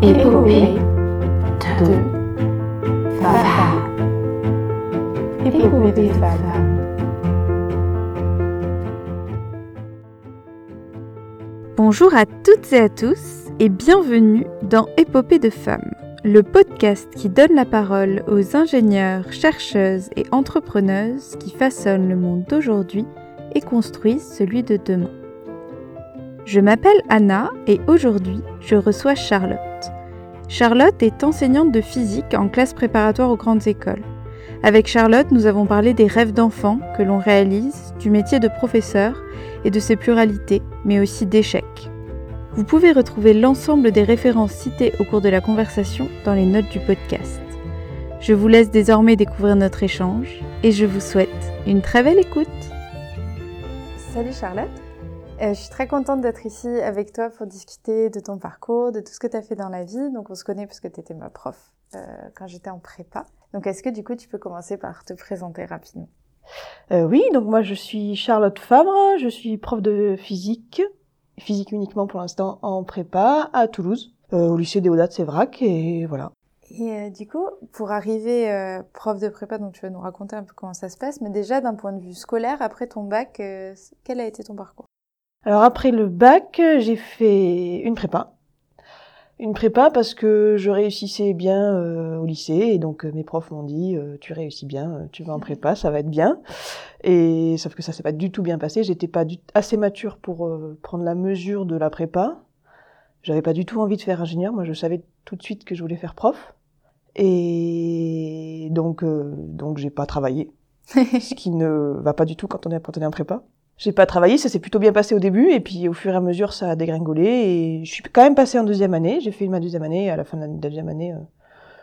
Épopée de Fava. Épopée de Fava. Bonjour à toutes et à tous et bienvenue dans Épopée de femmes, le podcast qui donne la parole aux ingénieurs, chercheuses et entrepreneuses qui façonnent le monde d'aujourd'hui et construisent celui de demain. Je m'appelle Anna et aujourd'hui je reçois Charlotte. Charlotte est enseignante de physique en classe préparatoire aux grandes écoles. Avec Charlotte, nous avons parlé des rêves d'enfants que l'on réalise, du métier de professeur et de ses pluralités, mais aussi d'échecs. Vous pouvez retrouver l'ensemble des références citées au cours de la conversation dans les notes du podcast. Je vous laisse désormais découvrir notre échange et je vous souhaite une très belle écoute. Salut Charlotte, je suis très contente d'être ici avec toi pour discuter de ton parcours, de tout ce que tu as fait dans la vie. Donc on se connaît parce que tu étais ma prof euh, quand j'étais en prépa. Donc est-ce que du coup tu peux commencer par te présenter rapidement? Euh, oui, donc moi je suis Charlotte Fabre, je suis prof de physique, physique uniquement pour l'instant en prépa à Toulouse, euh, au lycée Déodat Sévrac et voilà. Et euh, du coup, pour arriver euh, prof de prépa, donc tu vas nous raconter un peu comment ça se passe, mais déjà d'un point de vue scolaire, après ton bac, euh, quel a été ton parcours? Alors après le bac, j'ai fait une prépa. Une prépa parce que je réussissais bien euh, au lycée et donc euh, mes profs m'ont dit euh, tu réussis bien, tu vas en prépa, ça va être bien. Et sauf que ça s'est pas du tout bien passé, j'étais pas du- assez mature pour prendre la mesure de la prépa. J'avais pas du tout envie de faire ingénieur, moi je savais tout de suite que je voulais faire prof. Et donc donc j'ai pas travaillé, ce qui ne va pas du tout quand on est quand on est en prépa. J'ai pas travaillé, ça s'est plutôt bien passé au début, et puis au fur et à mesure, ça a dégringolé, et je suis quand même passée en deuxième année. J'ai fait ma deuxième année, et à la fin de la deuxième année, euh,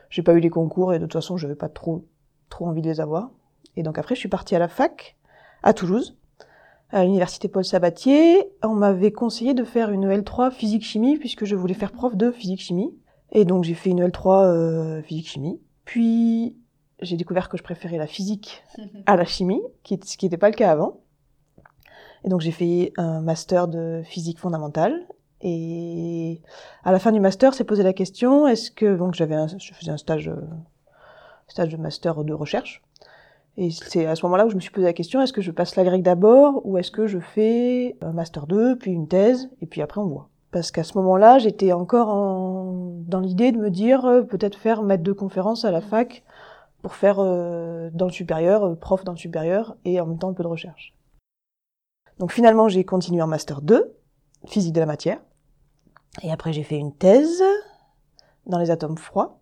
j'ai pas eu les concours, et de toute façon, j'avais pas trop, trop envie de les avoir. Et donc après, je suis partie à la fac, à Toulouse, à l'université Paul Sabatier. On m'avait conseillé de faire une L3 physique-chimie, puisque je voulais faire prof de physique-chimie. Et donc j'ai fait une L3 euh, physique-chimie. Puis j'ai découvert que je préférais la physique à la chimie, ce qui n'était pas le cas avant. Et donc j'ai fait un master de physique fondamentale. Et à la fin du master, s'est posé la question est-ce que donc j'avais je faisais un stage euh, stage de master de recherche. Et c'est à ce moment-là où je me suis posé la question est-ce que je passe la grecque d'abord ou est-ce que je fais un master 2 puis une thèse et puis après on voit. Parce qu'à ce moment-là, j'étais encore en, dans l'idée de me dire euh, peut-être faire maître de conférence à la fac pour faire euh, dans le supérieur, euh, prof dans le supérieur et en même temps un peu de recherche. Donc finalement, j'ai continué en master 2, physique de la matière. Et après, j'ai fait une thèse dans les atomes froids.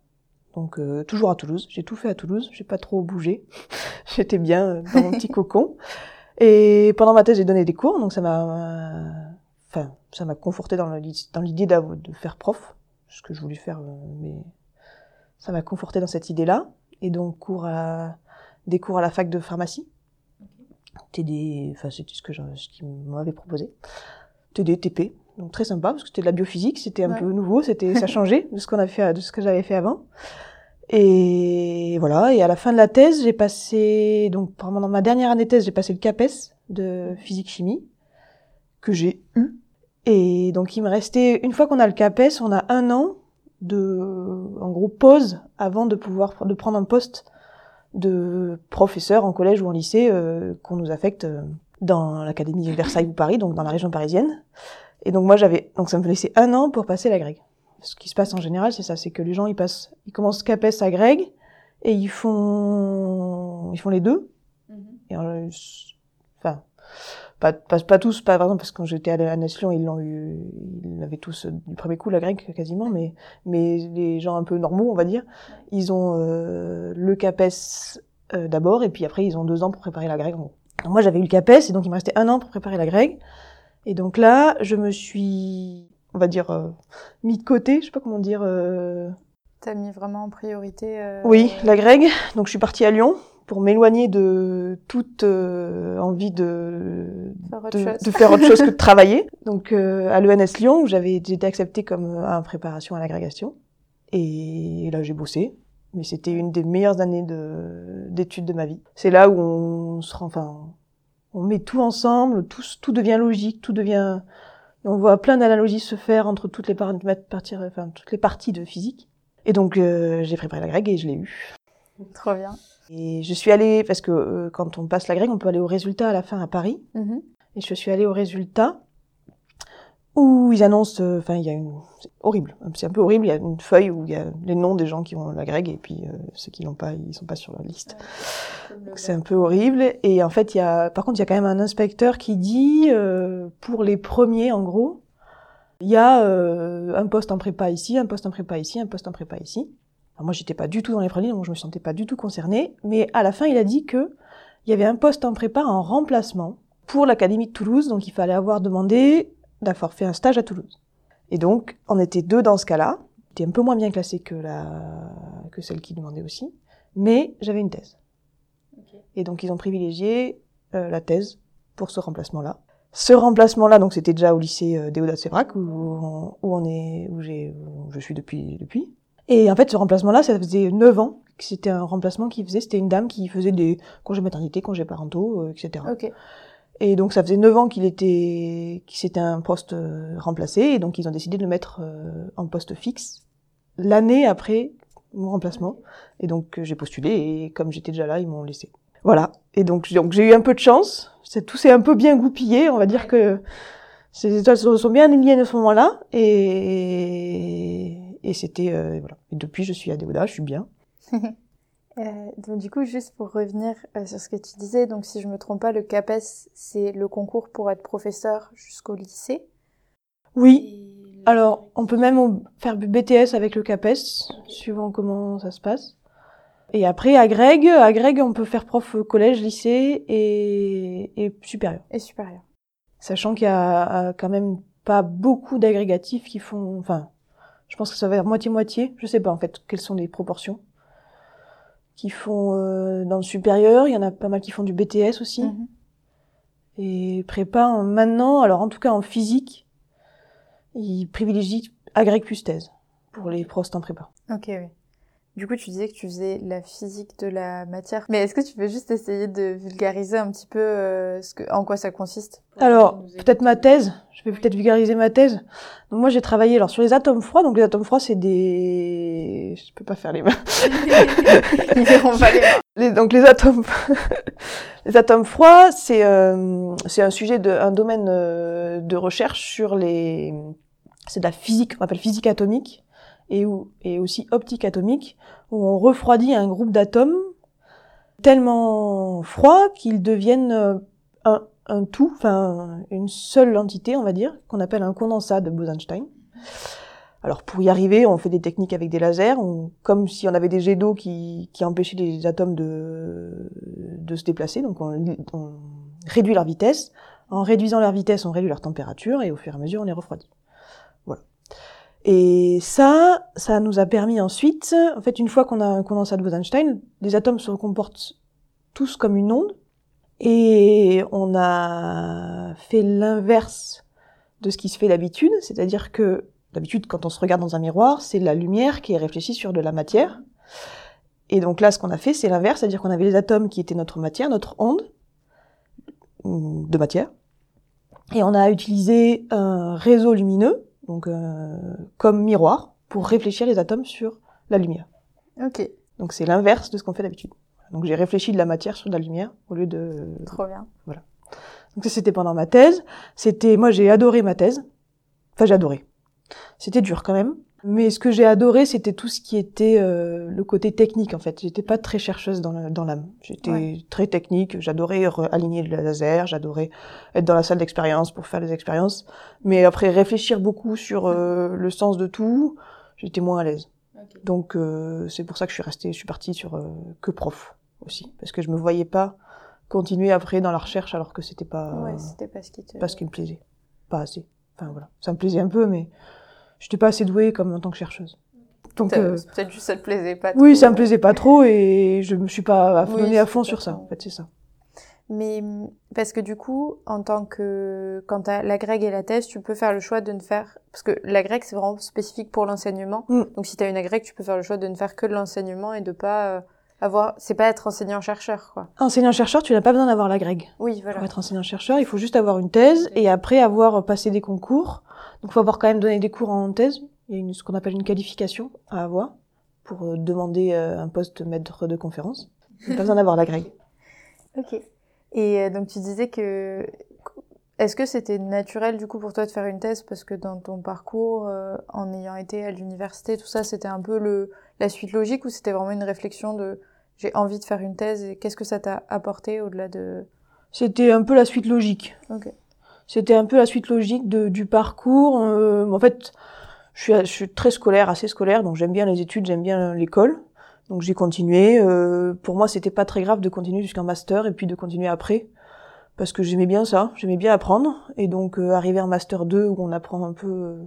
Donc euh, toujours à Toulouse. J'ai tout fait à Toulouse. J'ai pas trop bougé. J'étais bien euh, dans mon petit cocon. Et pendant ma thèse, j'ai donné des cours. Donc ça m'a, enfin, ça m'a conforté dans l'idée de faire prof, ce que je voulais faire, euh, mais ça m'a conforté dans cette idée-là. Et donc cours à des cours à la fac de pharmacie. TD, enfin c'était ce que ce qu'ils m'avaient proposé. TD, TP, donc très sympa parce que c'était de la biophysique, c'était un Ouais. peu nouveau, c'était ça changeait de ce qu'on a fait, de ce que j'avais fait avant. Et voilà. Et à la fin de la thèse, j'ai passé donc pendant ma dernière année de thèse, j'ai passé le CAPES de physique chimie que j'ai eu. Et donc il me restait une fois qu'on a le CAPES, on a un an de en gros pause avant de pouvoir de prendre un poste de professeur en collège ou en lycée euh, qu'on nous affecte euh, dans l'académie de Versailles ou Paris, donc dans la région parisienne. Et donc moi j'avais, donc ça me laissait un an pour passer la grecque. Ce qui se passe en général, c'est ça, c'est que les gens ils passent, ils commencent CAPES à grec et ils font, ils font les deux. Et euh, enfin, pas, pas, pas tous, pas par exemple parce que quand j'étais à la Nation, ils l'ont eu, ils l'avaient tous euh, du premier coup la grecque quasiment, mais mais les gens un peu normaux, on va dire, ils ont euh, le CAPES euh, d'abord et puis après ils ont deux ans pour préparer la grecque. En gros. Alors moi j'avais eu le CAPES et donc il me restait un an pour préparer la grecque. Et donc là, je me suis, on va dire, euh, mis de côté, je sais pas comment dire. euh, T'as mis vraiment en priorité euh, oui, la Greg. Donc je suis partie à Lyon pour m'éloigner de toute euh, envie de, Faire autre de, faire autre chose que de travailler. Donc euh, à l'ENS Lyon, où j'avais été acceptée comme euh, en préparation à l'agrégation. Et là j'ai bossé. Mais c'était une des meilleures années de- d'études de ma vie. C'est là où on se rend, enfin, on met tout ensemble, tout, tout devient logique, tout devient, On voit plein d'analogies se faire entre toutes les, parties, enfin, toutes les parties de physique. Et donc, euh, j'ai préparé la et je l'ai eu. Trop bien. Et je suis allée, parce que euh, quand on passe la grecque, on peut aller au résultat à la fin à Paris. Mhm. Et je suis allée au résultat où ils annoncent, euh, enfin, il y a une, c'est horrible, c'est un peu horrible, il y a une feuille où il y a les noms des gens qui ont la grecque et puis ceux qui l'ont pas, ils sont pas sur la liste. Donc c'est un peu horrible. Et en fait, il y a, par contre, il y a quand même un inspecteur qui dit, pour les premiers, en gros, il y a euh, un poste en prépa ici, un poste en prépa ici, un poste en prépa ici. Alors moi, j'étais pas du tout dans les prélims, donc je me sentais pas du tout concernée. Mais à la fin, il a dit que il y avait un poste en prépa en remplacement pour l'académie de Toulouse, donc il fallait avoir demandé d'avoir fait un stage à Toulouse. Et donc, on était deux dans ce cas-là. J'étais un peu moins bien classée que la que celle qui demandait aussi, mais j'avais une thèse. Et donc, ils ont privilégié euh, la thèse pour ce remplacement-là. Ce remplacement-là, donc c'était déjà au lycée euh, Déodat Sévrac où, où on est, où j'ai, où je suis depuis, depuis. Et en fait, ce remplacement-là, ça faisait 9 ans que c'était un remplacement qui faisait, c'était une dame qui faisait des congés maternité, congés parentaux, euh, etc. Ok. Et donc ça faisait 9 ans qu'il était, qu'il s'était un poste euh, remplacé, et donc ils ont décidé de le mettre euh, en poste fixe l'année après mon remplacement. Et donc j'ai postulé, et comme j'étais déjà là, ils m'ont laissé. Voilà. Et donc, donc j'ai eu un peu de chance. C'est tout s'est un peu bien goupillé. On va dire que ces étoiles sont bien alignées à ce moment-là. Et, et c'était euh, voilà. Et depuis, je suis à Déoda, je suis bien. euh, donc du coup, juste pour revenir euh, sur ce que tu disais, donc si je me trompe pas, le CAPES, c'est le concours pour être professeur jusqu'au lycée. Oui. Alors, on peut même faire BTS avec le CAPES, suivant comment ça se passe. Et après, à Greg, à Greg, on peut faire prof collège, lycée et, et supérieur. Et supérieur. Sachant qu'il y a quand même pas beaucoup d'agrégatifs qui font, enfin, je pense que ça va être moitié-moitié. Je sais pas, en fait, quelles sont les proportions. Qui font euh, dans le supérieur, il y en a pas mal qui font du BTS aussi. Mhm. Et prépa, en- maintenant, alors en tout cas en physique, ils privilégient agrég plus thèse pour les prostes en prépa. Ok, oui. Du coup, tu disais que tu faisais la physique de la matière. Mais est-ce que tu peux juste essayer de vulgariser un petit peu euh, ce que, en quoi ça consiste? Alors, peut-être ma thèse. Je vais peut-être vulgariser ma thèse. Donc moi, j'ai travaillé alors sur les atomes froids. Donc les atomes froids, c'est des. Je peux pas faire les mains. Ils verront pas les mains. Les- donc les atomes, les atomes froids, c'est euh, c'est un sujet de un domaine euh, de recherche sur les. C'est de la physique, on appelle physique atomique et aussi optique atomique, où on refroidit un groupe d'atomes tellement froids qu'ils deviennent euh, un tout, enfin une seule entité, on va dire, qu'on appelle un condensat de Bose-Einstein. Alors pour y arriver, on fait des techniques avec des lasers, comme si on avait des jets d'eau qui, empêchaient les atomes de, se déplacer, donc on, on réduit leur vitesse. En réduisant leur vitesse, on réduit leur température et au fur et à mesure, on les refroidit. Et ça, ça nous a permis ensuite, en fait, une fois qu'on a un condensat de Bose-Einstein, les atomes se comportent tous comme une onde, et on a fait l'inverse de ce qui se fait d'habitude, c'est-à-dire que D'habitude, quand on se regarde dans un miroir, c'est la lumière qui est réfléchie sur de la matière. Et donc là, ce qu'on a fait, c'est l'inverse, c'est-à-dire qu'on avait les atomes qui étaient notre matière, notre onde de matière. Et on a utilisé un réseau lumineux, donc euh, comme miroir, pour réfléchir les atomes sur la lumière. Ok, Donc c'est l'inverse de ce qu'on fait d'habitude. Donc j'ai réfléchi de la matière sur de la lumière au lieu de trop bien. donc ça c'était pendant ma thèse. C'était moi j'ai adoré ma thèse. Enfin j'ai adoré. C'était dur quand même. Mais ce que j'ai adoré c'était tout ce qui était euh, le côté technique en fait. J'étais pas très chercheuse dans l'âme. J'étais Ouais. très technique. J'adorais aligner le laser. J'adorais être dans la salle d'expérience pour faire les expériences. Mais après réfléchir beaucoup sur euh, le sens de tout, j'étais moins à l'aise. Donc euh, c'est pour ça que je suis restée, je suis partie sur euh, que prof aussi, parce que je me voyais pas continuer après dans la recherche alors que c'était pas Ouais, c'était pas ce qui te... pas ce qui me plaisait, pas assez. Enfin voilà, ça me plaisait un peu, mais j'étais pas assez douée comme en tant que chercheuse. Donc euh, Peut-être juste ça te plaisait pas. oui, trop. ça me plaisait pas trop et je me suis pas Oui, donnée à fond sur ça. En fait, c'est ça. Mais parce que du coup, en tant que quand t'as la grecque et la thèse, tu peux faire le choix de ne faire parce que la grecque c'est vraiment spécifique pour l'enseignement. Mm. Donc si t'as une agrègue, tu peux faire le choix de ne faire que de l'enseignement et de pas euh, avoir, c'est pas être enseignant-chercheur, quoi. Enseignant-chercheur, tu n'as pas besoin d'avoir la grègue. Oui, voilà. Pour être enseignant-chercheur, il faut juste avoir une thèse et après avoir passé des concours. Donc, il faut avoir quand même donné des cours en thèse. Il y a une, ce qu'on appelle une qualification à avoir pour euh, demander euh, un poste maître de conférence. Il n'y a pas besoin d'avoir la grègue. Ok. Et euh, donc tu disais que est-ce que c'était naturel du coup pour toi de faire une thèse? Parce que dans ton parcours, euh, en ayant été à l'université, tout ça, c'était un peu le la suite logique ou c'était vraiment une réflexion de j'ai envie de faire une thèse et qu'est-ce que ça t'a apporté au-delà de? C'était un peu la suite logique. Ok. C'était un peu la suite logique de, du parcours. Euh, en fait, je suis, je suis très scolaire, assez scolaire, donc j'aime bien les études, j'aime bien l'école. Donc j'ai continué. Euh, pour moi, c'était pas très grave de continuer jusqu'en master et puis de continuer après, parce que j'aimais bien ça, j'aimais bien apprendre. Et donc euh, arriver en master 2 où on apprend un peu, euh,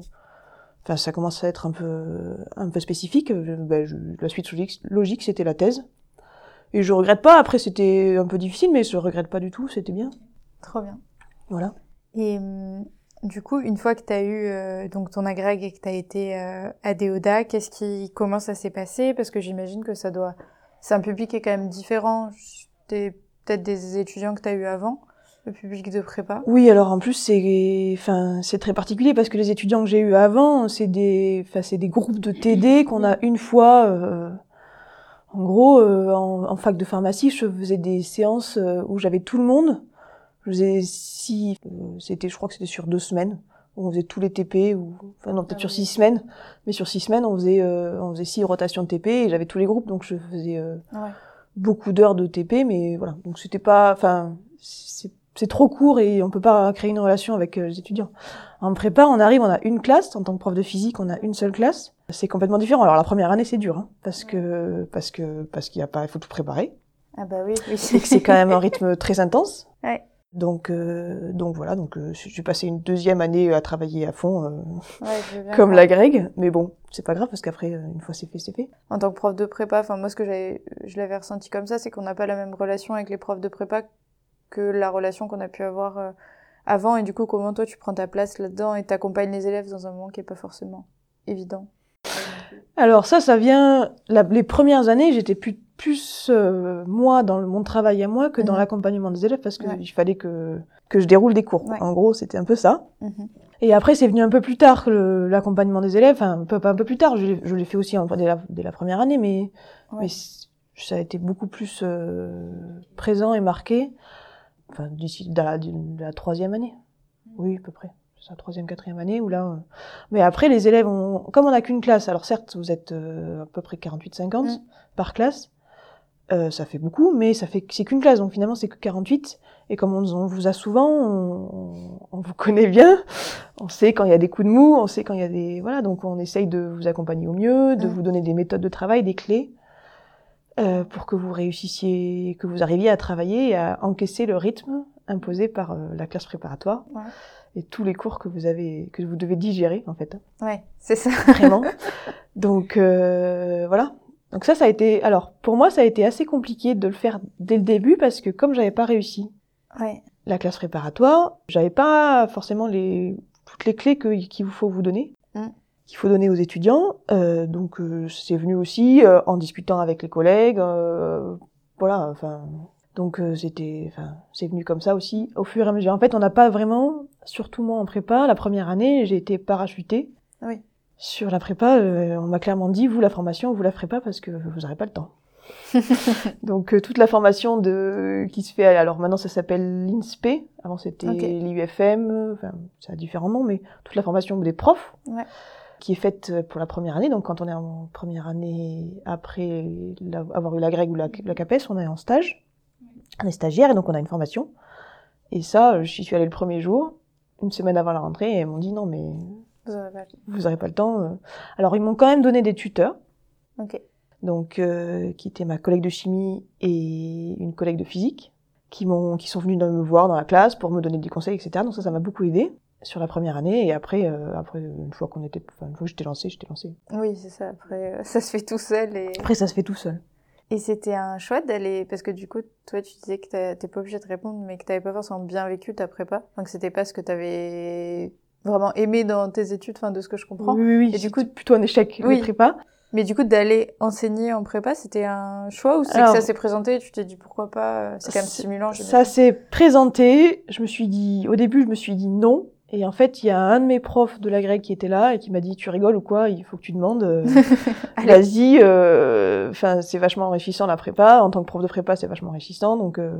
enfin ça commence à être un peu un peu spécifique. euh, ben, je- la suite logique, logique c'était la thèse. Et je regrette pas. Après c'était un peu difficile, mais je regrette pas du tout. C'était bien. Trop bien. Voilà. Et hum, du coup, une fois que tu as eu euh, donc ton agrég et que tu as été euh, à Déoda, qu'est-ce qui comment ça s'est passé? Parce que j'imagine que ça doit c'est un public qui est quand même différent des peut-être des étudiants que tu as eu avant, le public de prépa. Oui, alors en plus c'est, enfin c'est très particulier parce que les étudiants que j'ai eu avant, c'est des, enfin c'est des groupes de TD qu'on a une fois. euh, en gros, euh, en, en fac de pharmacie, je faisais des séances euh, où j'avais tout le monde. Je faisais six, euh, c'était, je crois que c'était sur deux semaines. où On faisait tous les TP ou, enfin non peut-être Ah sur six semaines, mais sur six semaines on faisait, euh, on faisait six rotations de TP et j'avais tous les groupes donc je faisais euh, Ouais. beaucoup d'heures de TP, mais voilà. Donc c'était pas, enfin, c'est c'est trop court et on peut pas créer une relation avec euh, les étudiants. En prépa, on arrive, on a une classe. En tant que prof de physique, on a une seule classe. C'est complètement différent. Alors la première année, c'est dur, hein, parce que parce que parce qu'il y a pas, il faut tout préparer. Ah bah oui, oui. Que c'est quand même un rythme très intense. Ouais. Donc euh, donc voilà. Donc euh, j'ai passé une deuxième année à travailler à fond, euh, Ouais, comme la Greg. Mais bon, c'est pas grave parce qu'après, euh, une fois c'est fait, c'est fait. En tant que prof de prépa, enfin moi ce que j'avais je l'avais ressenti comme ça, c'est qu'on n'a pas la même relation avec les profs de prépa que la relation qu'on a pu avoir euh, avant et du coup comment toi tu prends ta place là-dedans et t'accompagnes les élèves dans un moment qui est pas forcément évident? Alors ça, ça vient. la- les premières années, j'étais plus, plus euh, moi dans le, mon travail à moi que dans Mhm. l'accompagnement des élèves parce que Ouais. il fallait que que je déroule des cours. Ouais. En gros, c'était un peu ça. Mhm. Et après, c'est venu un peu plus tard que l'accompagnement des élèves. Enfin, un peu, pas un peu plus tard. Je l'ai, je l'ai fait aussi en- dès, la, dès la première année, mais, Ouais. mais ça a été beaucoup plus euh, présent et marqué. Enfin, d'ici de la, la troisième année. Oui, à peu près. C'est la troisième, quatrième année où là. euh, Mais après, les élèves, ont... comme on n'a qu'une classe, alors certes, vous êtes euh, à peu près 48-50 Mm. par classe. Euh, ça fait beaucoup, mais ça fait c'est qu'une classe, donc finalement c'est que 48. Et comme on, on vous a souvent, on, on vous connaît bien, on sait quand il y a des coups de mou, on sait quand il y a des voilà, donc on essaye de vous accompagner au mieux, de Mm. vous donner des méthodes de travail, des clés euh, pour que vous réussissiez, que vous arriviez à travailler et à encaisser le rythme imposé par euh, la classe préparatoire Ouais. et tous les cours que vous avez que vous devez digérer en fait, Ouais, c'est ça. vraiment. donc euh, voilà. Donc ça, ça a été. Alors pour moi, ça a été assez compliqué de le faire dès le début parce que comme j'avais pas réussi Ouais. la classe préparatoire, j'avais pas forcément les toutes les clés qu'il vous faut vous donner, Mm. qu'il faut donner aux étudiants. Euh, donc euh, c'est venu aussi euh, en discutant avec les collègues, euh, voilà. Enfin, donc euh, c'était, enfin, c'est venu comme ça aussi au fur et à mesure. En fait, on n'a pas vraiment, surtout moi en prépa, la première année, j'ai été parachutée. Oui. Sur la prépa, euh, on m'a clairement dit, vous la formation, vous la ferez pas parce que vous n'aurez pas le temps. Donc euh, toute la formation de qui se fait alors maintenant ça s'appelle l'INSPE avant c'était Ok. l'IUFM euh, enfin ça a différents noms mais toute la formation des profs Ouais. qui est faite pour la première année donc quand on est en première année après la- avoir eu la GREG ou la, la CAPES on est en stage on est stagiaire et donc on a une formation et ça j'y suis allée le premier jour une semaine avant la rentrée et ils m'ont dit non mais Vous aurez pas- vous n'aurez pas le temps euh. alors ils m'ont quand même donné des tuteurs Ok. donc euh, qui était ma collègue de chimie et une collègue de physique, qui m'ont, qui sont venus me voir dans la classe pour me donner des conseils, etc. Donc ça, ça m'a beaucoup aidé sur la première année. Et après, euh, après une fois qu'on était, enfin, une fois que j'étais lancée, j'étais lancée. Oui, c'est ça. Après, euh, ça se fait tout seul et. Après, ça se fait tout seul. Et c'était un choix d'aller parce que du coup, toi, tu disais que t'es pas obligé de répondre, mais que t'avais pas forcément bien vécu ta prépa. Donc c'était pas ce que t'avais vraiment aimé dans tes études, enfin de ce que je comprends. Oui, oui. Et du coup- plutôt un échec Oui. les prépa. Mais du coup, d'aller enseigner en prépa, c'était un choix ou c'est que ça s'est présenté et tu t'es dit pourquoi pas euh, C'est quand même stimulant. Ça s'est présenté. Je me suis dit, au début, je me suis dit non. Et en fait, il y a un de mes profs de la grecque qui était là et qui m'a dit, tu rigoles ou quoi Il faut que tu demandes. euh. Vas-y. euh, Enfin, c'est vachement enrichissant la prépa. En tant que prof de prépa, c'est vachement enrichissant. Donc, euh,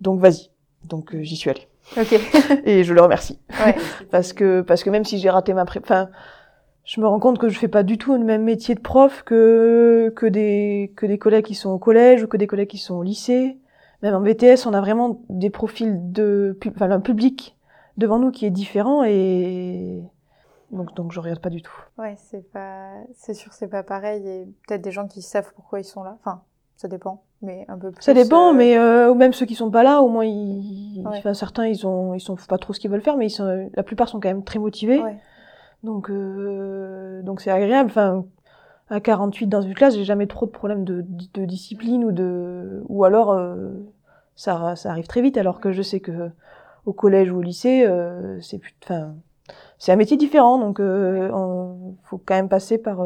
donc vas-y. Donc j'y suis allée. Ok. Et je le remercie ouais. parce que parce que même si j'ai raté ma prépa, enfin, je me rends compte que je fais pas du tout le même métier de prof que que des que des collègues qui sont au collège ou que des collègues qui sont au lycée. Même en BTS, on a vraiment des profils de enfin un public devant nous qui est différent et donc donc je regarde pas du tout. Ouais, c'est pas, c'est sûr, c'est pas pareil. Et peut-être des gens qui savent pourquoi ils sont là. Enfin, ça dépend, mais un peu plus. Ça dépend, euh, mais euh, même ceux qui sont pas là, au moins ils, Ouais. enfin certains ils ont ils sont pas trop ce qu'ils veulent faire, mais ils sont la plupart sont quand même très motivés. Ouais. Donc, euh, donc c'est agréable. Enfin, à 48 dans une classe, j'ai jamais trop de problèmes de, de discipline ou de, ou alors euh, ça, ça arrive très vite. Alors que je sais que au collège ou au lycée, c'est plus, enfin, c'est un métier différent. Donc, on- faut quand même passer par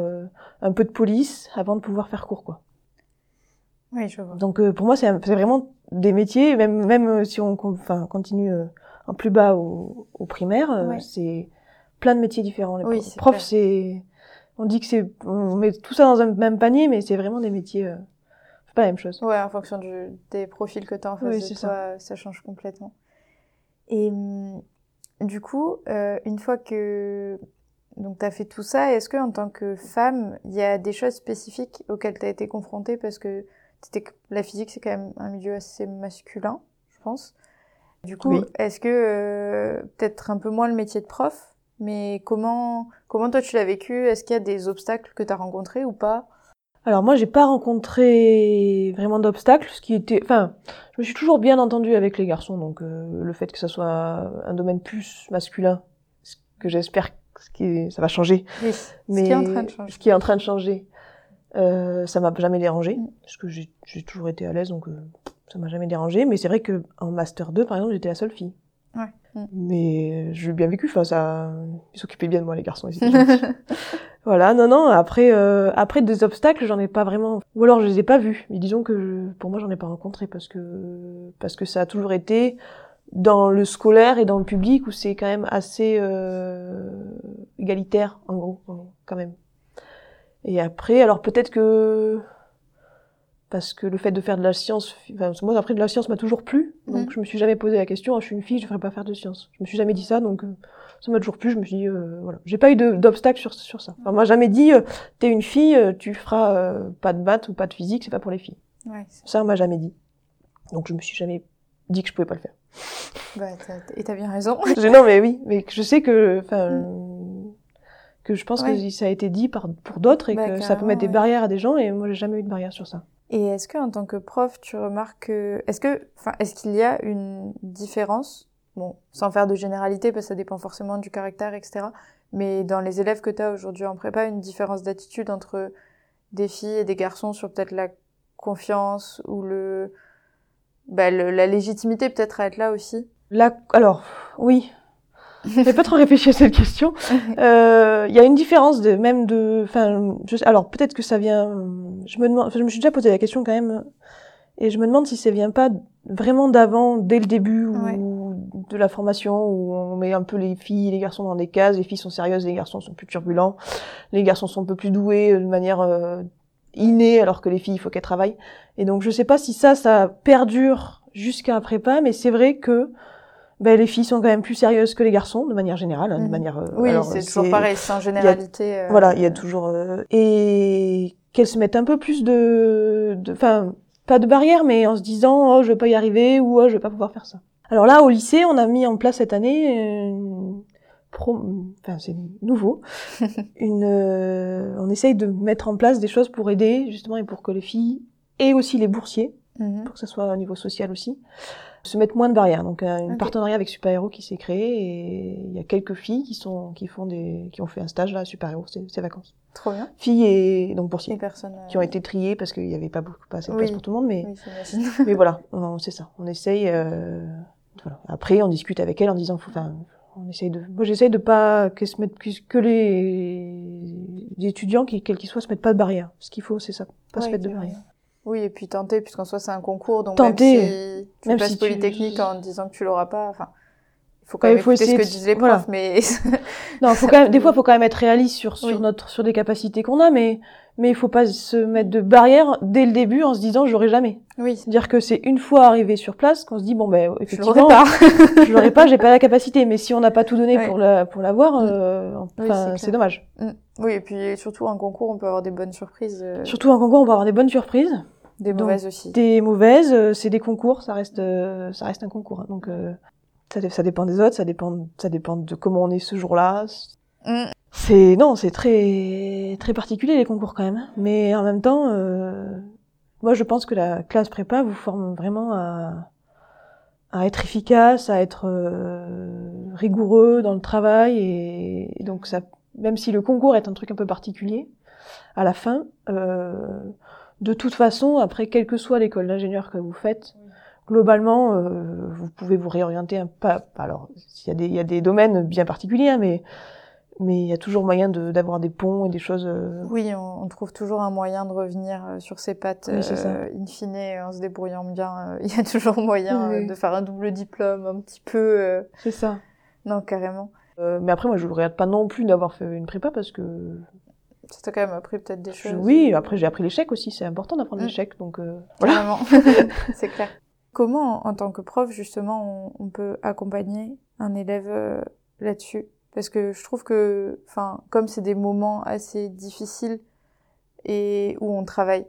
un peu de police avant de pouvoir faire cours, quoi. Oui, je vois. Donc, euh, pour moi, c'est vraiment des métiers. Même, même euh, si on, enfin, continue euh, en plus bas au, au primaire, euh, Ouais. c'est plein de métiers différents. Les Oui, profs, c'est on dit que c'est, on met tout ça dans un même panier, mais c'est vraiment des métiers, euh, c'est pas la même chose. Ouais, en fonction du, des profils que tu as en face Oui, de toi, ça. change complètement. Et hum, du coup, euh, une fois que donc tu as fait tout ça, est-ce que en tant que femme, il y a des choses spécifiques auxquelles tu as été confrontée parce que t'étais- la physique c'est quand même un milieu assez masculin, je pense. Du coup, Oui. est-ce que euh, peut-être un peu moins le métier de prof, mais comment comment toi tu l'as vécu? Est-ce qu'il y a des obstacles que tu as rencontrés ou pas? Alors moi, j'ai pas rencontré vraiment d'obstacles, ce qui était, enfin, je me suis toujours bien entendue avec les garçons, donc euh, le fait que ça soit un domaine plus masculin, ce que j'espère ce qui est- ça va changer, Oui, mais ce qui est en train de changer. ce qui est en train de changer, euh, ça m'a jamais dérangé, parce que j'ai toujours été à l'aise, donc euh, ça m'a jamais dérangé. Mais c'est vrai que en master 2, par exemple, j'étais la seule fille. Ouais. Mm. Mais j'ai bien vécu. Enfin, ça, ils s'occupaient bien de moi, les garçons. gentils. voilà. Non, non. Après, euh, après des obstacles, j'en ai pas vraiment. Ou alors je les ai pas vus. Mais disons que je- pour moi, j'en ai pas rencontré parce que parce que ça a toujours été dans le scolaire et dans le public où c'est quand même assez euh, égalitaire en gros quand même. Et après, alors peut-être que parce que le fait de faire de la science, enfin, moi après de la science m'a toujours plu, donc Mhm. je me suis jamais posé la question, ah, je suis une fille, je ferais pas faire de science. Je me suis jamais dit ça, donc euh, ça m'a toujours plu. Je me suis dit, euh, voilà, j'ai pas eu d'obstacle sur sur ça. Enfin, moi jamais dit, euh, t'es une fille, euh, tu feras pas de maths ou pas de physique, c'est pas pour les filles. Ouais, Ça on m'a jamais dit. Donc je me suis jamais dit que je pouvais pas le faire. bah, t'as- et t'as bien raison. Non mais oui, mais je sais que, enfin, que je pense Ouais. que ça a été dit par pour d'autres et Bah, que ça peut mettre des ouais. barrières à des gens et moi j'ai jamais eu de barrière sur ça. Et est-ce que en tant que prof, tu remarques que est-ce que enfin est-ce qu'il y a une différence? Bon, sans faire de généralité parce que ça dépend forcément du caractère etc. mais dans les élèves que tu as aujourd'hui en prépa, une différence d'attitude entre des filles et des garçons sur peut-être la confiance ou le bah, le- la légitimité peut-être à être là aussi? Là, alors, oui. J'ai pas trop réfléchi à cette question. Euh, Il y a une différence de même de, enfin, alors peut-être que ça vient. Je me demande, je me suis déjà posé la question quand même, et je me demande si ça vient pas vraiment d'avant, dès le début ou de la formation où on met un peu les filles et les garçons dans des cases. Les filles sont sérieuses, les garçons sont plus turbulents. Les garçons sont un peu plus doués euh, de manière euh, innée, alors que les filles, il faut qu'elles travaillent. Et donc, je sais pas si ça, ça perdure jusqu'à prépa, mais c'est vrai que ben, les filles sont quand même plus sérieuses que les garçons, de manière générale, hein, de Mhm. manière. euh, Oui, alors, c'est toujours pareil, c'est en généralité. euh, Voilà, il y a toujours euh, et qu'elles se mettent un peu plus de, de- enfin, pas de barrière, mais en se disant oh je vais pas y arriver ou oh je vais pas pouvoir faire ça. Alors là, au lycée, on a mis en place cette année, enfin c'est nouveau, une, euh, on essaye de mettre en place des choses pour aider justement et pour que les filles et aussi les boursiers mhm. pour que ça soit au niveau social aussi, se mettre moins de barrières. Donc un Ok. partenariat avec Super Héros qui s'est créé et il y a quelques filles qui sont qui font des qui ont fait un stage là à Super Héros ces, ces vacances. Trop bien. Filles et donc Les boursiers personnes. euh, qui ont été triées parce qu'il n'y avait pas beaucoup pas assez de Oui. place pour tout le monde mais Oui, mais voilà, on- c'est ça. On essaye euh, voilà. Après on discute avec elles en disant faut- enfin on essaye de moi j'essaye de pas que se mettre que les les étudiants, qui- quels qu'ils soient, se mettent pas de barrière. Ce qu'il faut, c'est ça, pas se mettre de carrément. Oui, et puis tenter, puisqu'en soi c'est un concours, donc Tenter, même si tu même passes si tu- Polytechnique en disant que tu l'auras pas, enfin, il faut quand Ouais, même il faut écouter ce que disent les voilà. profs, mais Non, faut quand même, des fois, faut quand même être réaliste sur, sur Oui. notre, sur les capacités qu'on a, mais, mais il faut pas se mettre de barrière dès le début en se disant j'aurai jamais. oui, C'est-à-dire que c'est une fois arrivé sur place qu'on se dit bon ben je l'aurais effectivement pas. je l'aurai pas, j'ai pas la capacité. Mais si on n'a pas tout donné Ouais. pour la pour l'avoir, Mm. euh, Oui, c'est dommage. Mm. Oui, et puis surtout en concours, on peut avoir des bonnes surprises, euh, Surtout en concours, on va avoir des bonnes surprises, des donc, mauvaises aussi. des mauvaises. euh, C'est des concours, ça reste euh, ça reste un concours. hein. donc euh, ça dépend des autres, ça dépend ça dépend de comment on est ce jour-là. Mm. C'est non, c'est très très particulier les concours quand même. hein. Mais en même temps, euh, moi je pense que la classe prépa vous forme vraiment à être efficace, à être euh, rigoureux dans le travail et, donc ça, même si le concours est un truc un peu particulier, à la fin, euh, de toute façon, après quelle que soit l'école d'ingénieur que vous faites, globalement, vous pouvez vous réorienter un peu. Alors, il y a des il y a des domaines bien particuliers, hein, mais mais il y a toujours moyen de- d'avoir des ponts et des choses. euh, Oui, on, on trouve toujours un moyen de revenir euh, sur ses pattes, Oui, euh, in fine, en se débrouillant bien. euh, Il y a toujours moyen Oui, euh, de faire un double diplôme, un petit peu. C'est ça. Non, carrément. Mais après, moi, je ne regrette pas non plus d'avoir fait une prépa parce que Ça t'a quand même appris peut-être des choses. oui, après j'ai appris l'échec aussi. C'est important d'apprendre Mm. l'échec, donc voilà. C'est clair. Comment, en tant que prof, justement, on, on peut accompagner un élève là-dessus? Parce que je trouve que, enfin, comme c'est des moments assez difficiles et où on travaille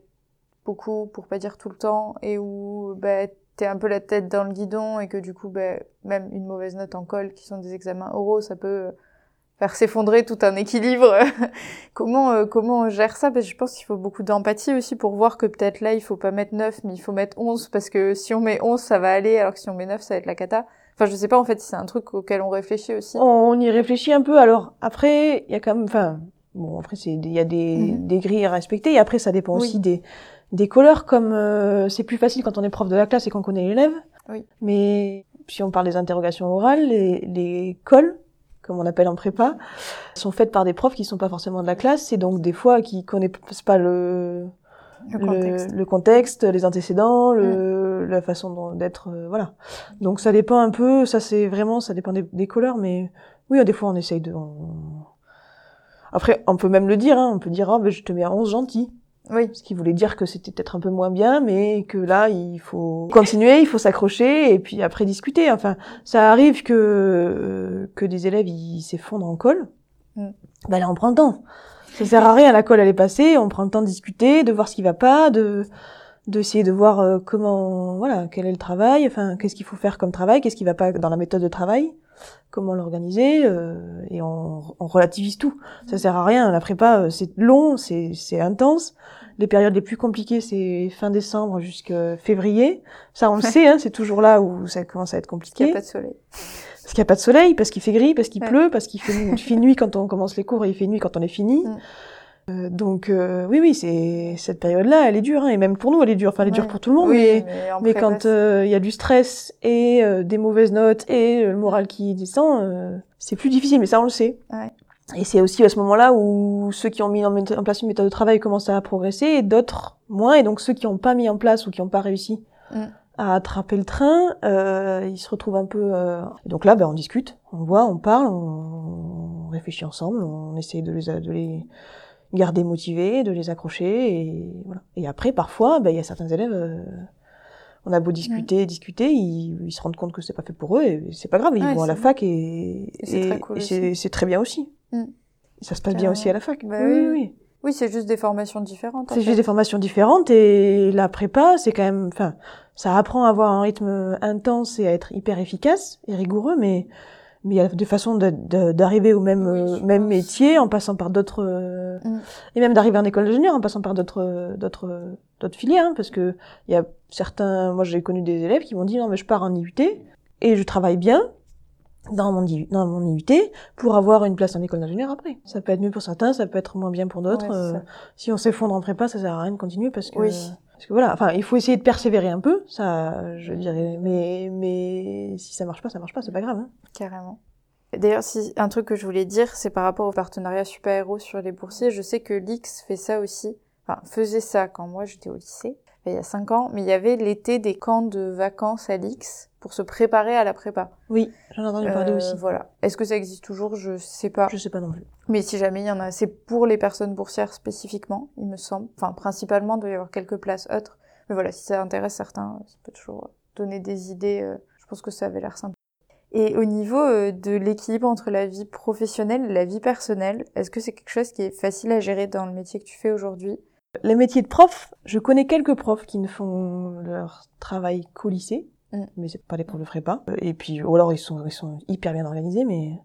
beaucoup, pour pas dire tout le temps, et où bah, t'es un peu la tête dans le guidon et que du coup, bah, même une mauvaise note en colle, qui sont des examens oraux, ça peut faire s'effondrer tout un équilibre. comment euh, comment on gère ça? Parce que je pense qu'il faut beaucoup d'empathie aussi pour voir que peut-être là, il faut pas mettre 9, mais il faut mettre 11, parce que si on met 11, ça va aller, alors que si on met 9, ça va être la cata. Enfin, je sais pas en fait si c'est un truc auquel on réfléchit aussi. On y réfléchit un peu. Alors après, il y a quand même, enfin, bon, après c'est, il y a des, Mhm. des grilles à respecter. Et après, ça dépend Oui. aussi des des couleurs. Comme euh, c'est plus facile quand on est prof de la classe et qu'on connaît l'élève. Oui. Mais si on parle des interrogations orales, les les cols, comme on appelle en prépa, sont faites par des profs qui sont pas forcément de la classe et donc des fois qui connaissent pas le Le contexte. le contexte, les antécédents, le, la façon d'être, euh, voilà. Donc ça dépend un peu, ça c'est vraiment, ça dépend des, des couleurs, mais oui, des fois on essaye de. on- Après, on peut même le dire, hein, on peut dire, oh, ben, je te mets à 11 gentil. Oui. Ce qui voulait dire que c'était peut-être un peu moins bien, mais que là, il faut continuer, il faut s'accrocher, et puis après discuter. Enfin, ça arrive que, euh, que des élèves, ils s'effondrent en colle. Mm. Ben là, on prend le temps. Ça sert à rien, la colle, elle est passée, on prend le temps de discuter, de voir ce qui va pas, de d'essayer de voir euh, comment, voilà, quel est le travail, enfin, qu'est-ce qu'il faut faire comme travail, qu'est-ce qui va pas dans la méthode de travail, comment l'organiser, euh, et on, on relativise tout. Ça sert à rien, la prépa, euh, c'est long, c'est c'est intense. Les périodes les plus compliquées, c'est fin décembre jusqu'à février. Ça, on le sait, hein, c'est toujours là où ça commence à être Il n'y compliqué. a pas de soleil. Parce qu'il n'y a pas de soleil, parce qu'il fait gris, parce qu'il Ouais. pleut, parce qu'il fait, fait nuit quand on commence les cours et il fait nuit quand on est fini. Mm. Euh, donc euh, oui, oui, c'est cette période-là, elle est dure, hein, et même pour nous, elle est dure. Enfin, elle est dure pour tout le monde, Oui, mais, quand euh, il y a du stress et euh, des mauvaises notes et le moral qui descend, c'est plus difficile. Mais ça, on le sait. Ouais. Et c'est aussi à ce moment-là où ceux qui ont mis en place une méthode de travail commencent à progresser et d'autres moins. Et donc ceux qui n'ont pas mis en place ou qui n'ont pas réussi Mm. À attraper le train, euh, ils se retrouvent un peu. euh, donc là, ben, on discute, on voit, on parle, on, on réfléchit ensemble, on essaye de les, de les garder motivés, de les accrocher. Et, voilà. et après, parfois, ben, il y a certains élèves. euh, on a beau discuter, discuter, ils, ils se rendent compte que c'est pas fait pour eux et c'est pas grave, ils Ouais, vont à la fac et, et c'est très cool et c'est c'est très bien aussi. Mm. Ça se passe bien aussi à la fac. Bah oui, oui. oui, oui. C'est juste des formations différentes. en C'est juste des formations différentes et la prépa, c'est quand même, enfin, ça apprend à avoir un rythme intense et à être hyper efficace et rigoureux, mais mais il y a des façons d'arriver au même Oui, euh, même pense. métier en passant par d'autres euh, Mm. et même d'arriver en école d'ingénieur en passant par d'autres euh, d'autres d'autres filières, hein, parce que il y a certains, moi j'ai connu des élèves qui m'ont dit non mais je pars en IUT et je travaille bien dans mon, dans mon IUT pour avoir une place en école d'ingénieur après. Ça peut être mieux pour certains, ça peut être moins bien pour d'autres. Ouais, euh, si on s'effondre en prépa, ça sert à rien de continuer parce que, Oui. parce que voilà, enfin, il faut essayer de persévérer un peu, ça, je dirais, mais, mais si ça marche pas, ça marche pas, c'est pas grave. Hein. Carrément. D'ailleurs, si un truc que je voulais dire, c'est par rapport au partenariat super-héros sur les boursiers. Je sais que l'X fait ça aussi. Enfin, faisait ça quand moi j'étais au lycée, il y a cinq ans. Mais il y avait l'été des camps de vacances à l'X pour se préparer à la prépa. Oui, j'en ai entendu parler Euh, aussi. Voilà. Est-ce que ça existe toujours? Je sais pas. Je sais pas non plus. Mais si jamais il y en a, c'est pour les personnes boursières spécifiquement, il me semble. Enfin, principalement, il doit y avoir quelques places autres. Mais voilà, si ça intéresse certains, ça peut toujours donner des idées. euh, Je pense que ça avait l'air sympa. Et au niveau euh, de l'équilibre entre la vie professionnelle et la vie personnelle, est-ce que c'est quelque chose qui est facile à gérer dans le métier que tu fais aujourd'hui? Les métiers de prof, je connais quelques profs qui ne font leur travail qu'au lycée, Mm. mais c'est pas les profs le feraient pas. Et puis, ou alors ils sont, ils sont hyper bien organisés, mais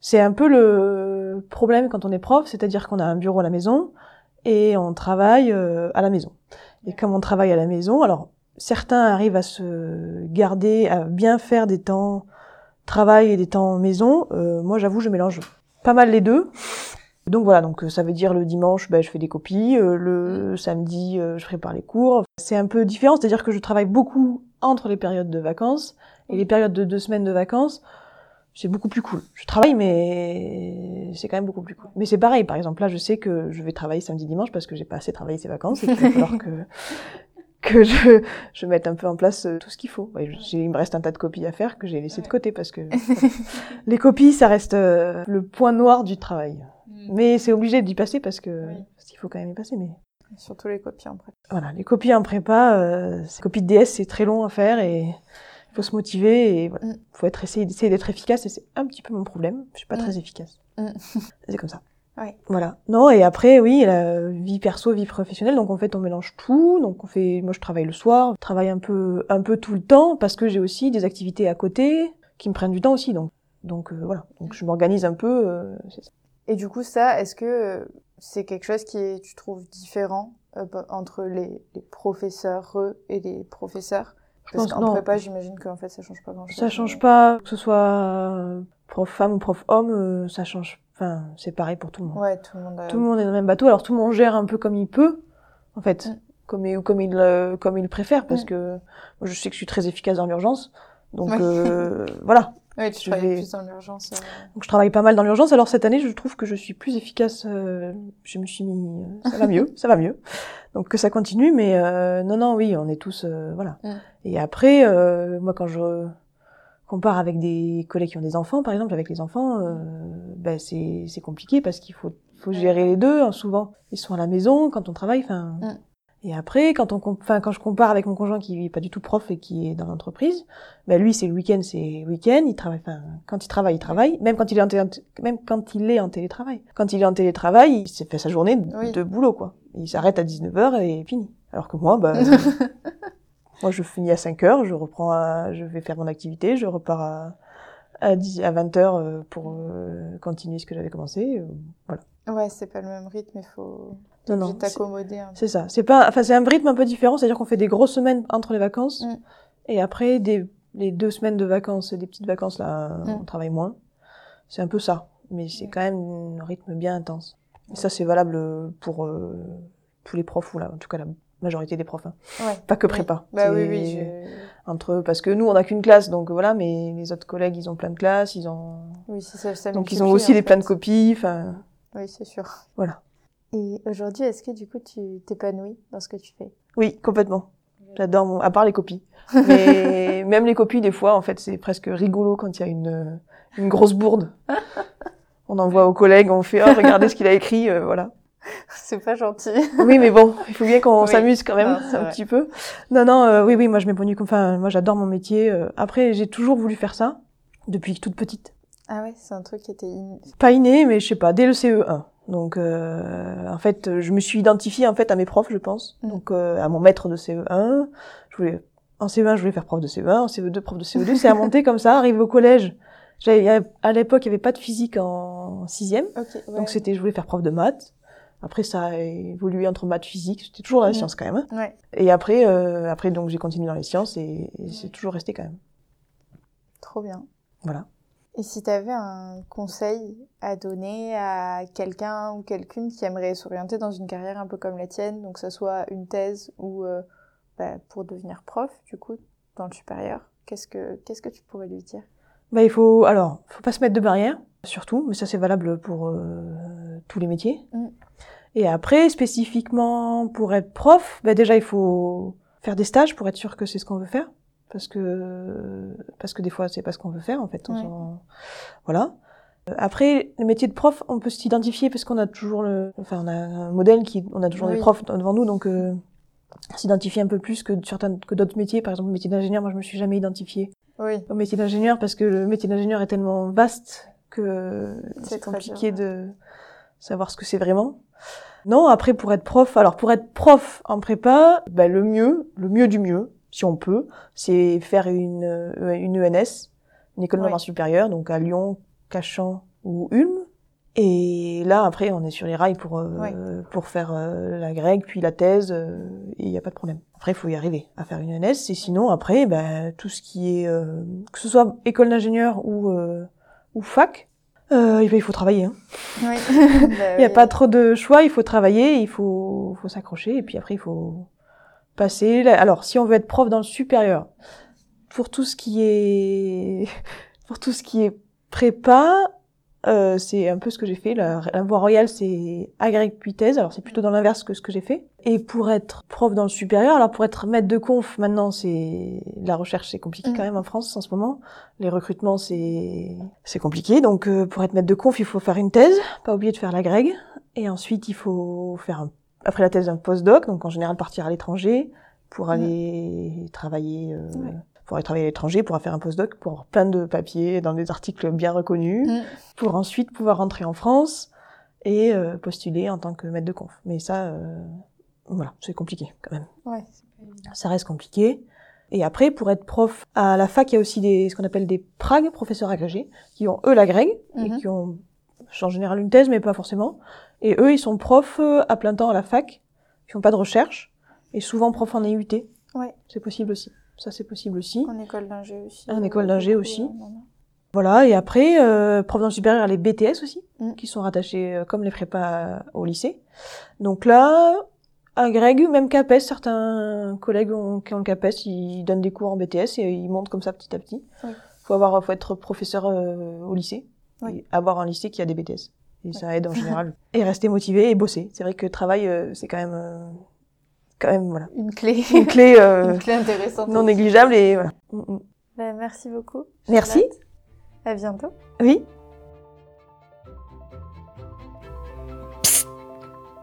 c'est un peu le problème quand on est prof, c'est-à-dire qu'on a un bureau à la maison et on travaille euh, à la maison. Et comme on travaille à la maison, alors certains arrivent à se garder, à bien faire des temps travail et des temps maison. Euh, moi, j'avoue, je mélange pas mal les deux. Donc voilà, donc euh, ça veut dire le dimanche, ben, je fais des copies, euh, le samedi, euh, je prépare les cours. C'est un peu différent, c'est-à-dire que je travaille beaucoup entre les périodes de vacances et les périodes de deux semaines de vacances. C'est beaucoup plus cool. Je travaille, mais c'est quand même beaucoup plus cool. Mais c'est pareil, par exemple, là, je sais que je vais travailler samedi, dimanche parce que j'ai pas assez travaillé ces vacances et qu'il va falloir que que je, je mette un peu en place tout ce qu'il faut. Ouais, il me reste un tas de copies à faire que j'ai laissé de côté parce que les copies, ça reste le point noir du travail. Mais c'est obligé d'y passer parce que Oui. parce qu'il faut quand même y passer. Mais Surtout les copies en prépa. voilà, les copies en prépa, euh, copies de DS, c'est très long à faire et il faut se motiver et voilà, Mm. faut être essayer d'être efficace et c'est un petit peu mon problème. Je suis pas Mm. très efficace. Mm. C'est comme ça. Ouais. Voilà. Non et après oui, la vie perso, vie professionnelle. Donc en fait on mélange tout. Donc on fait, moi je travaille le soir, je travaille un peu un peu tout le temps parce que j'ai aussi des activités à côté qui me prennent du temps aussi. Donc donc euh, voilà. Donc je m'organise un peu. euh, c'est ça. Et du coup, ça, est-ce que euh, c'est quelque chose qui est, tu trouves, différent euh, entre les, les professeurs eux, et les professeurs? Parce qu'en prépa, j'imagine qu'en fait, ça change pas grand-chose. Ça change pas, que ce soit euh, prof femme ou prof homme, euh, ça change. Enfin, c'est pareil pour tout le monde. Ouais, tout le monde a... Tout le monde est dans le même bateau, alors tout le monde gère un peu comme il peut, en fait, Mm. comme il, comme il, euh, comme il préfère, parce Mm. que moi, je sais que je suis très efficace dans l'urgence, donc euh, voilà. Ouais, tu je travailles vais- plus dans l'urgence. euh. Donc je travaille pas mal dans l'urgence. Alors cette année, je trouve que je suis plus efficace. euh, je me suis mis, euh, ça va mieux, ça va mieux. Donc que ça continue, mais euh, non, non, oui, on est tous, voilà. Mm. Et après, moi, quand je compare avec des collègues qui ont des enfants, par exemple, avec les enfants, ben c'est compliqué parce qu'il faut faut gérer les deux. hein, souvent, ils sont à la maison quand on travaille. Enfin. Mm. Et après, quand on, enfin, quand je compare avec mon conjoint qui est pas du tout prof et qui est dans l'entreprise, ben lui, c'est le week-end, c'est week-end. Il travaille, enfin, quand il travaille, il travaille. Même quand il est en télé- même quand il est en télétravail. Quand il est en télétravail, il s'est fait sa journée de, Oui. de boulot, quoi. Il s'arrête à 19h et fini. Alors que moi, bah, moi, je finis à 5h, je reprends à, je vais faire mon activité, je repars à, à 10, à 20h pour euh, continuer ce que j'avais commencé. euh, Voilà. Ouais, c'est pas le même rythme, il faut Non, non. t'accommoder un. C'est ça. C'est pas, enfin, c'est un rythme un peu différent. C'est-à-dire qu'on fait des grosses semaines entre les vacances. Mm. Et après, des, les deux semaines de vacances, des petites vacances, là, Mm. on travaille moins. C'est un peu ça. Mais c'est Ouais. quand même un rythme bien intense. Et ça, c'est valable pour euh, tous les profs, ou là, en tout cas, la majorité des profs. hein. Ouais. Pas que Oui. prépa. Bah oui, oui, je... Entre, parce que nous, on n'a qu'une classe, donc voilà, mais les autres collègues, ils ont plein de classes, ils ont, oui, ça, ça donc ils ont aussi des plein de copies, enfin, Oui, c'est sûr. voilà. Et aujourd'hui, est-ce que du coup, tu t'épanouis dans ce que tu fais? Oui, complètement. J'adore mon... à part les copies. Mais même les copies, des fois, en fait, c'est presque rigolo quand il y a une, une grosse bourde. On envoie aux collègues, on fait, oh, regardez ce qu'il a écrit, euh, voilà. C'est pas gentil. Oui, mais bon, il faut bien qu'on Oui. s'amuse quand même Non, un vrai. petit peu. Non, non, euh, oui, oui, moi je m'épanouis comme, enfin, moi j'adore mon métier. euh. Après, j'ai toujours voulu faire ça depuis toute petite. Ah ouais, c'est un truc qui était... in- Pas inné, mais je sais pas, dès le CE1. Donc, euh, en fait, je me suis identifiée en fait à mes profs, je pense. Mm. Donc, euh, à mon maître de CE1. Je voulais, en CE1, je voulais faire prof de CE1. En CE2, prof de CE2. C'est à monter comme ça, arrivé au collège. J'avais, à l'époque, il y avait pas de physique en sixième. Ok, ouais. Donc, c'était, je voulais faire prof de maths. Après, ça a évolué entre maths, physique. C'était toujours dans les Mm. sciences quand même. hein. Ouais, Et après, euh, après, donc, j'ai continué dans les sciences et, et c'est toujours resté quand même. trop bien. Voilà. Et si tu avais un conseil à donner à quelqu'un ou quelqu'une qui aimerait s'orienter dans une carrière un peu comme la tienne, donc que ce soit une thèse ou euh, bah, pour devenir prof, du coup, dans le supérieur, qu'est-ce que qu'est-ce que tu pourrais lui dire? Bah, il faut, alors, faut pas se mettre de barrière, surtout, mais ça c'est valable pour euh, tous les métiers. Mm. Et après, spécifiquement pour être prof, bah déjà il faut faire des stages pour être sûr que c'est ce qu'on veut faire, parce que parce que des fois c'est pas ce qu'on veut faire en fait. On Ouais. s'en- Voilà. Après, le métier de prof, on peut s'identifier parce qu'on a toujours le, enfin on a un modèle qui, on a toujours Oui. des profs devant nous, donc euh, s'identifier un peu plus que certains que d'autres métiers. Par exemple, le métier d'ingénieur, moi je me suis jamais identifiée Oui. au métier d'ingénieur parce que le métier d'ingénieur est tellement vaste que C'est compliqué dur, de savoir ce que c'est vraiment. Non, après pour être prof, alors pour être prof en prépa, ben, le mieux, le mieux du mieux, si on peut, c'est faire une euh, une ENS, une école Oui. normale supérieure, donc à Lyon, Cachan ou Ulm. Et là après on est sur les rails pour euh, Oui. pour faire euh, la grecque puis la thèse euh, et il n'y a pas de problème. Après il faut y arriver à faire une ENS et sinon après ben tout ce qui est que ce soit école d'ingénieur ou euh, ou fac, euh, eh ben, il faut travailler. Hein. Oui. Il n'y a pas trop de choix, il faut travailler, il faut, faut s'accrocher, et puis après, il faut passer. la- Alors, si on veut être prof dans le supérieur, pour tout ce qui est, pour tout ce qui est prépa, euh, c'est un peu ce que j'ai fait. La, la voie royale, c'est thèse, alors c'est plutôt dans l'inverse que ce que j'ai fait. Et pour être prof dans le supérieur, alors pour être maître de conf, maintenant, c'est, la recherche, c'est compliqué Mm. quand même en France en ce moment. Les recrutements, c'est, c'est compliqué. Donc, euh, pour être maître de conf, il faut faire une thèse, pas oublier de faire la grègue. Et ensuite, il faut faire un, après la thèse un postdoc, donc en général partir à l'étranger pour aller travailler, euh, Ouais. pour aller travailler à l'étranger, pour faire un postdoc, pour avoir plein de papiers dans des articles bien reconnus, Mm. pour ensuite pouvoir rentrer en France et euh, postuler en tant que maître de conf. Mais ça, euh, voilà, c'est compliqué quand même. Ouais. Ça reste compliqué. Et après, pour être prof à la fac, il y a aussi des, ce qu'on appelle des pragues, professeurs agrégés, qui ont eux la grègue et Mhm. qui ont en général une thèse, mais pas forcément. Et eux, ils sont profs euh, à plein temps à la fac, ils font pas de recherche, et souvent profs en EUT. Ouais. C'est possible aussi. Ça, c'est possible aussi. En école d'ingé aussi. En euh, école d'ingé aussi. euh, non, non. Voilà, et après, euh, prof dans le supérieur, les BTS aussi, Mm. qui sont rattachés euh, comme les prépas au lycée. Donc là, à Greg, même CAPES, certains collègues ont, qui ont le CAPES, ils donnent des cours en BTS et ils montent comme ça petit à petit. Oui. Faut avoir, faut être professeur euh, au lycée, Oui. et avoir un lycée qui a des BTS. Et ça aide en général. et rester motivé et bosser. C'est vrai que le travail, euh, c'est quand même, euh, quand même, voilà, Une clé. une clé euh, Une clé intéressante. non aussi. négligeable et voilà. Bah, merci beaucoup. Merci. Charlotte. À bientôt. Oui.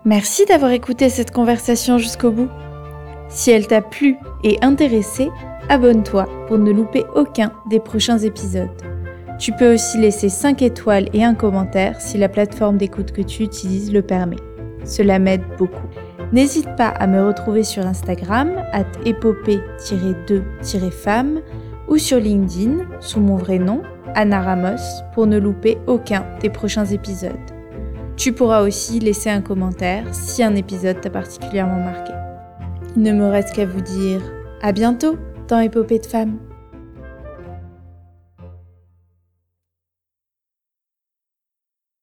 Merci d'avoir écouté cette conversation jusqu'au bout. Si elle t'a plu et intéressé, abonne-toi pour ne louper aucun des prochains épisodes. Tu peux aussi laisser 5 étoiles et un commentaire si la plateforme d'écoute que tu utilises le permet. Cela m'aide beaucoup. N'hésite pas à me retrouver sur Instagram, at épopée-2-femme, ou sur LinkedIn, sous mon vrai nom, Anna Ramos, pour ne louper aucun des prochains épisodes. Tu pourras aussi laisser un commentaire si un épisode t'a particulièrement marqué. Il ne me reste qu'à vous dire à bientôt dans Épopée de femmes.